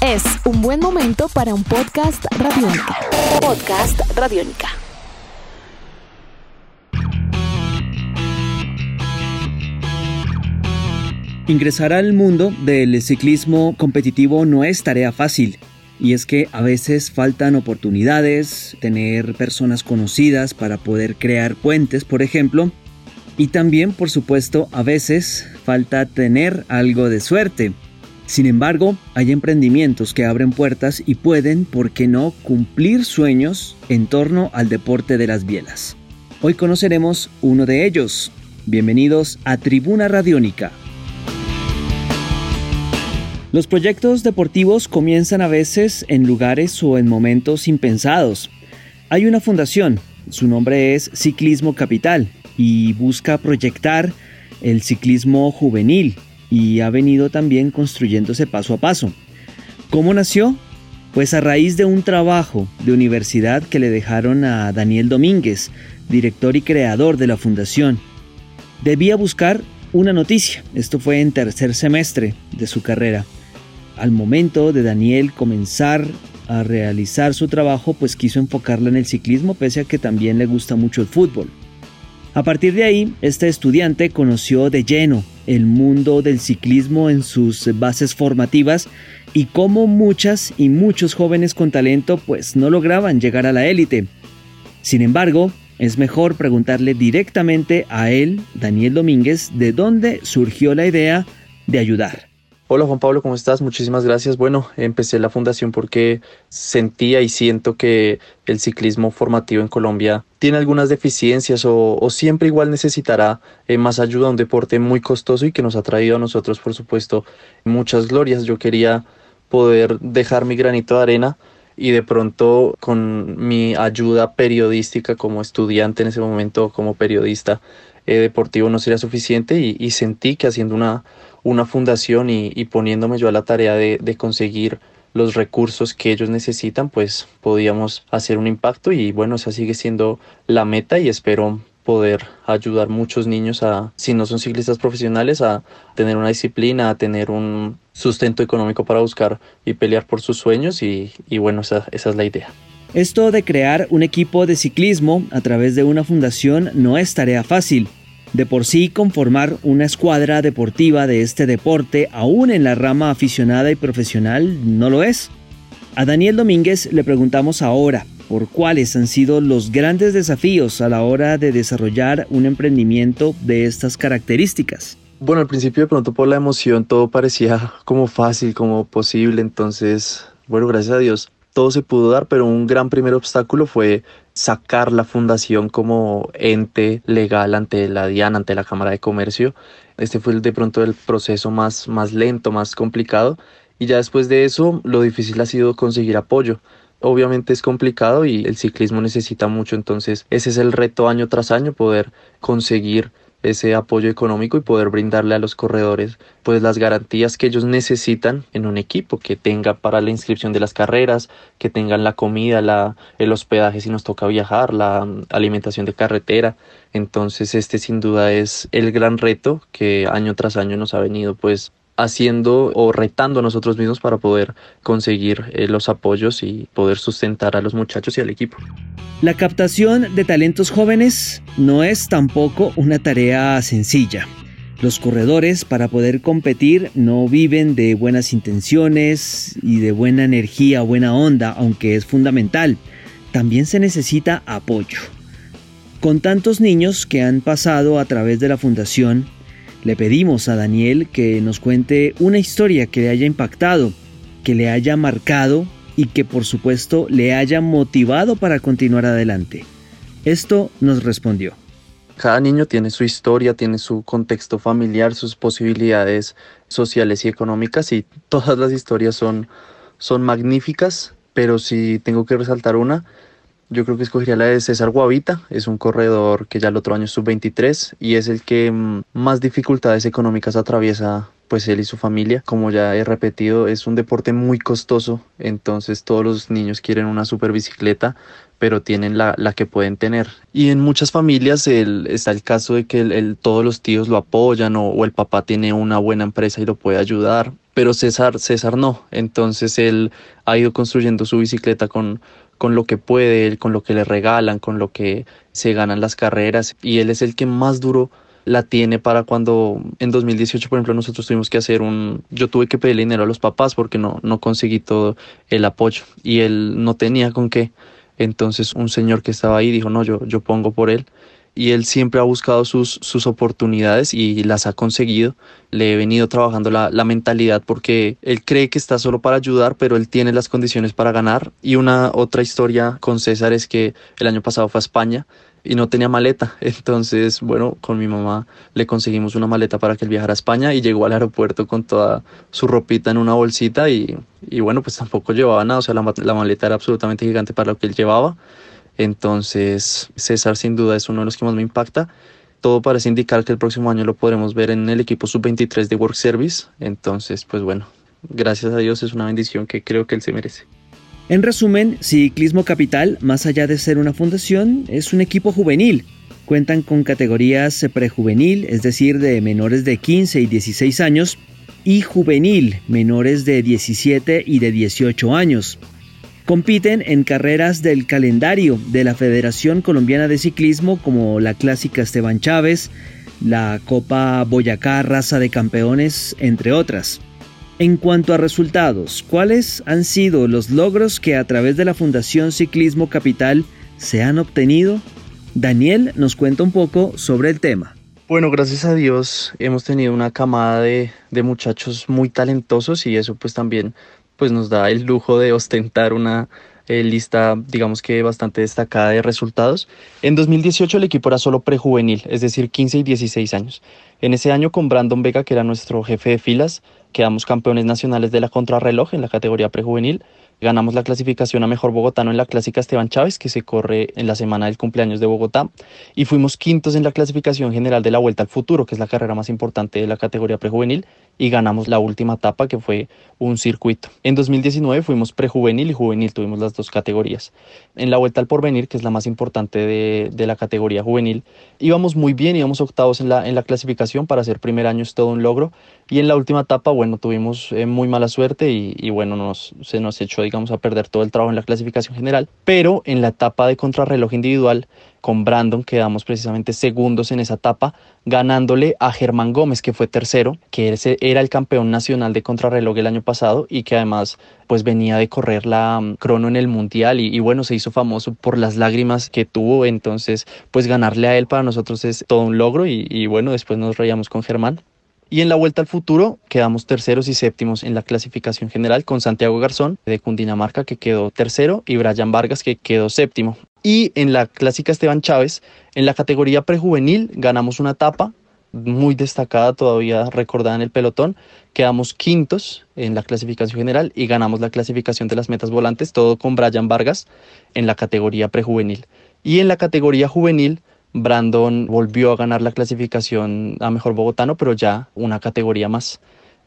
Es un buen momento para un podcast radiónica. Podcast radiónica. Ingresar al mundo del ciclismo competitivo no es tarea fácil. Y es que a veces faltan oportunidades, tener personas conocidas para poder crear puentes, por ejemplo. Y también, por supuesto, a veces falta tener algo de suerte. Sin embargo, hay emprendimientos que abren puertas y pueden, ¿por qué no?, cumplir sueños en torno al deporte de las bielas. Hoy conoceremos uno de ellos. Bienvenidos a Tribuna Radiónica. Los proyectos deportivos comienzan a veces en lugares o en momentos impensados. Hay una fundación, su nombre es Ciclismo Capital, y busca proyectar el ciclismo juvenil y ha venido también construyéndose paso a paso. ¿Cómo nació? Pues a raíz de un trabajo de universidad que le dejaron a Daniel Domínguez, director y creador de la fundación. Debía buscar una noticia, esto fue en tercer semestre de su carrera. Al momento de Daniel comenzar a realizar su trabajo, pues quiso enfocarla en el ciclismo, pese a que también le gusta mucho el fútbol. A partir de ahí, este estudiante conoció de lleno el mundo del ciclismo en sus bases formativas y cómo muchas y muchos jóvenes con talento pues no lograban llegar a la élite. Sin embargo, es mejor preguntarle directamente a él, Daniel Domínguez, de dónde surgió la idea de ayudar. Hola Juan Pablo, ¿cómo estás? Muchísimas gracias. Bueno, empecé la fundación porque sentía y siento que el ciclismo formativo en Colombia tiene algunas deficiencias o, siempre igual necesitará eh, más ayuda, un deporte muy costoso y que nos ha traído a nosotros, por supuesto, muchas glorias. Yo quería poder dejar mi granito de arena y de pronto con mi ayuda periodística como estudiante en ese momento, como periodista eh, deportivo no sería suficiente y sentí que haciendo una una fundación y, poniéndome yo a la tarea de, de, conseguir los recursos que ellos necesitan, pues podíamos hacer un impacto y bueno, esa sigue siendo la meta y espero poder ayudar muchos niños a, si no son ciclistas profesionales, a tener una disciplina, a tener un sustento económico para buscar y pelear por sus sueños y, y bueno, esa, esa es la idea. Esto de crear un equipo de ciclismo a través de una fundación no es tarea fácil. De por sí, conformar una escuadra deportiva de este deporte, aún en la rama aficionada y profesional, no lo es. A Daniel Domínguez le preguntamos ahora por cuáles han sido los grandes desafíos a la hora de desarrollar un emprendimiento de estas características. Bueno, al principio de pronto por la emoción todo parecía como fácil, como posible, entonces, bueno, gracias a Dios todo se pudo dar, pero un gran primer obstáculo fue sacar la fundación como ente legal ante la DIAN, ante la Cámara de Comercio. Este fue de pronto el proceso más, más lento, más complicado. Y ya después de eso, lo difícil ha sido conseguir apoyo. Obviamente es complicado y el ciclismo necesita mucho, entonces ese es el reto año tras año, poder conseguir ese apoyo económico y poder brindarle a los corredores pues las garantías que ellos necesitan en un equipo que tenga para la inscripción de las carreras, que tengan la comida, la, el hospedaje si nos toca viajar, la alimentación de carretera. Entonces este sin duda es el gran reto que año tras año nos ha venido pues haciendo o retando a nosotros mismos para poder conseguir eh, los apoyos y poder sustentar a los muchachos y al equipo. La captación de talentos jóvenes no es tampoco una tarea sencilla. Los corredores para poder competir no viven de buenas intenciones y de buena energía, buena onda, aunque es fundamental. También se necesita apoyo. Con tantos niños que han pasado a través de la fundación, le pedimos a Daniel que nos cuente una historia que le haya impactado, que le haya marcado y que por supuesto le haya motivado para continuar adelante. Esto nos respondió. Cada niño tiene su historia, tiene su contexto familiar, sus posibilidades sociales y económicas y todas las historias son, son magníficas, pero si tengo que resaltar una, yo creo que escogería la de César Guavita, es un corredor que ya el otro año es sub-23 y es el que mm, más dificultades económicas atraviesa pues él y su familia. Como ya he repetido, es un deporte muy costoso, entonces todos los niños quieren una super bicicleta, pero tienen la, la que pueden tener. Y en muchas familias está el caso de que todos los tíos lo apoyan o, o el papá tiene una buena empresa y lo puede ayudar pero César, César no. Entonces él ha ido construyendo su bicicleta con, con lo que puede, con lo que le regalan, con lo que se ganan las carreras. Y él es el que más duro la tiene para cuando en 2018 por ejemplo nosotros tuvimos que hacer un yo tuve que pedir dinero a los papás porque no no conseguí todo el apoyo y él no tenía con qué. Entonces un señor que estaba ahí dijo no yo yo pongo por él y él siempre ha buscado sus, sus oportunidades y las ha conseguido. Le he venido trabajando la, la, mentalidad porque él cree que está solo para ayudar, pero él tiene las condiciones para ganar. Y una otra historia con César es que el año pasado fue a España y no tenía maleta. Entonces, bueno, con mi mamá le conseguimos una maleta para que él viajara a España y llegó al aeropuerto con toda su ropita en una bolsita y, y bueno, pues tampoco llevaba nada. O sea, la, la maleta era absolutamente gigante para lo que él llevaba entonces, César sin duda es uno de los que más me impacta. Todo parece indicar que el próximo año lo podremos ver en el equipo sub-23 de Work Service. Entonces, pues bueno, gracias a Dios es una bendición que creo que él se merece. En resumen, Ciclismo Capital, más allá de ser una fundación, es un equipo juvenil. Cuentan con categorías prejuvenil, es decir, de menores de 15 y 16 años, y juvenil, menores de 17 y de 18 años. Compiten en carreras del calendario de la Federación Colombiana de Ciclismo como la Clásica Esteban Chávez, la Copa Boyacá Raza de Campeones, entre otras. En cuanto a resultados, ¿cuáles han sido los logros que a través de la Fundación Ciclismo Capital se han obtenido? Daniel nos cuenta un poco sobre el tema. Bueno, gracias a Dios hemos tenido una camada de, de muchachos muy talentosos y eso pues también pues nos da el lujo de ostentar una eh, lista, digamos que bastante destacada de resultados. En 2018 el equipo era solo prejuvenil, es decir, 15 y 16 años. En ese año con Brandon Vega, que era nuestro jefe de filas, quedamos campeones nacionales de la contrarreloj en la categoría prejuvenil Ganamos la clasificación a mejor bogotano en la clásica Esteban Chávez, que se corre en la semana del cumpleaños de Bogotá. Y fuimos quintos en la clasificación general de la Vuelta al Futuro, que es la carrera más importante de la categoría prejuvenil. Y ganamos la última etapa, que fue un circuito. En 2019 fuimos prejuvenil y juvenil, tuvimos las dos categorías. En la Vuelta al Porvenir, que es la más importante de, de la categoría juvenil, íbamos muy bien, íbamos octavos en la, en la clasificación. Para ser primer año es todo un logro. Y en la última etapa, bueno, tuvimos eh, muy mala suerte y, bueno, nos, se nos echó digamos, a perder todo el trabajo en la clasificación general, pero en la etapa de contrarreloj individual con Brandon quedamos precisamente segundos en esa etapa, ganándole a Germán Gómez, que fue tercero, que era el campeón nacional de contrarreloj el año pasado y que además pues venía de correr la um, crono en el mundial y, bueno, se hizo famoso por las lágrimas que tuvo, entonces pues ganarle a él para nosotros es todo un logro y, y bueno, después nos reíamos con Germán. Y en la vuelta al futuro quedamos terceros y séptimos en la clasificación general con Santiago Garzón de Cundinamarca que quedó tercero y Brian Vargas que quedó séptimo. Y en la clásica Esteban Chávez, en la categoría prejuvenil ganamos una etapa muy destacada todavía recordada en el pelotón. Quedamos quintos en la clasificación general y ganamos la clasificación de las metas volantes, todo con Brian Vargas en la categoría prejuvenil. Y en la categoría juvenil Brandon volvió a ganar la clasificación a mejor bogotano, pero ya una categoría más.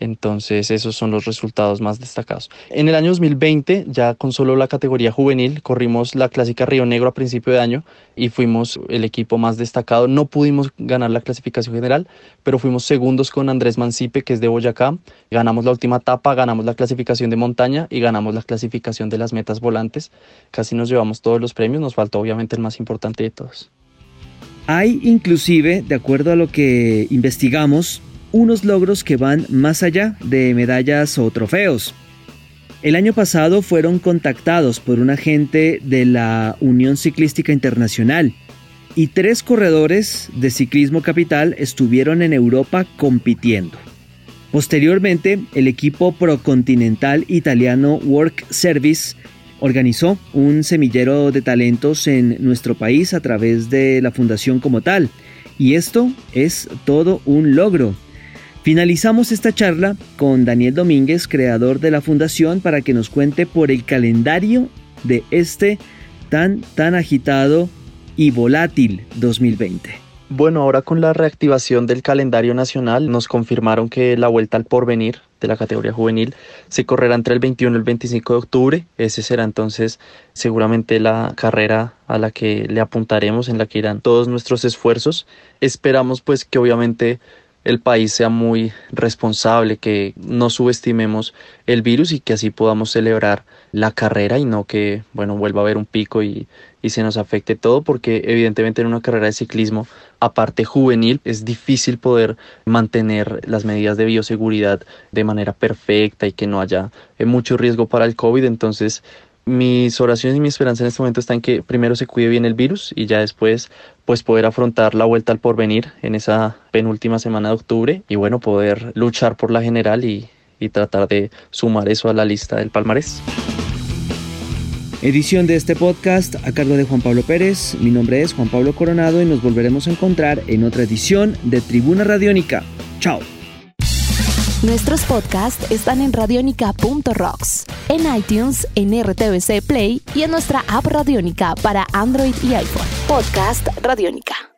Entonces esos son los resultados más destacados. En el año 2020, ya con solo la categoría juvenil, corrimos la clásica Río Negro a principio de año y fuimos el equipo más destacado. No pudimos ganar la clasificación general, pero fuimos segundos con Andrés Mancipe, que es de Boyacá. Ganamos la última etapa, ganamos la clasificación de montaña y ganamos la clasificación de las metas volantes. Casi nos llevamos todos los premios, nos faltó obviamente el más importante de todos. Hay inclusive, de acuerdo a lo que investigamos, unos logros que van más allá de medallas o trofeos. El año pasado fueron contactados por un agente de la Unión Ciclística Internacional y tres corredores de Ciclismo Capital estuvieron en Europa compitiendo. Posteriormente, el equipo procontinental italiano Work Service organizó un semillero de talentos en nuestro país a través de la fundación como tal. Y esto es todo un logro. Finalizamos esta charla con Daniel Domínguez, creador de la fundación, para que nos cuente por el calendario de este tan, tan agitado y volátil 2020. Bueno, ahora con la reactivación del calendario nacional nos confirmaron que la vuelta al porvenir de la categoría juvenil se correrá entre el 21 y el 25 de octubre. Ese será entonces seguramente la carrera a la que le apuntaremos, en la que irán todos nuestros esfuerzos. Esperamos pues que obviamente el país sea muy responsable, que no subestimemos el virus y que así podamos celebrar la carrera y no que, bueno, vuelva a haber un pico y, y se nos afecte todo, porque evidentemente en una carrera de ciclismo, aparte juvenil, es difícil poder mantener las medidas de bioseguridad de manera perfecta y que no haya eh, mucho riesgo para el COVID. Entonces, mis oraciones y mi esperanza en este momento está en que primero se cuide bien el virus y ya después pues poder afrontar la vuelta al porvenir en esa penúltima semana de octubre y bueno poder luchar por la general y, y tratar de sumar eso a la lista del palmarés. Edición de este podcast a cargo de Juan Pablo Pérez. Mi nombre es Juan Pablo Coronado y nos volveremos a encontrar en otra edición de Tribuna Radiónica. Chao. Nuestros podcasts están en radionica.rocks, en iTunes, en RTVC Play y en nuestra app Radiónica para Android y iPhone. Podcast Radiónica.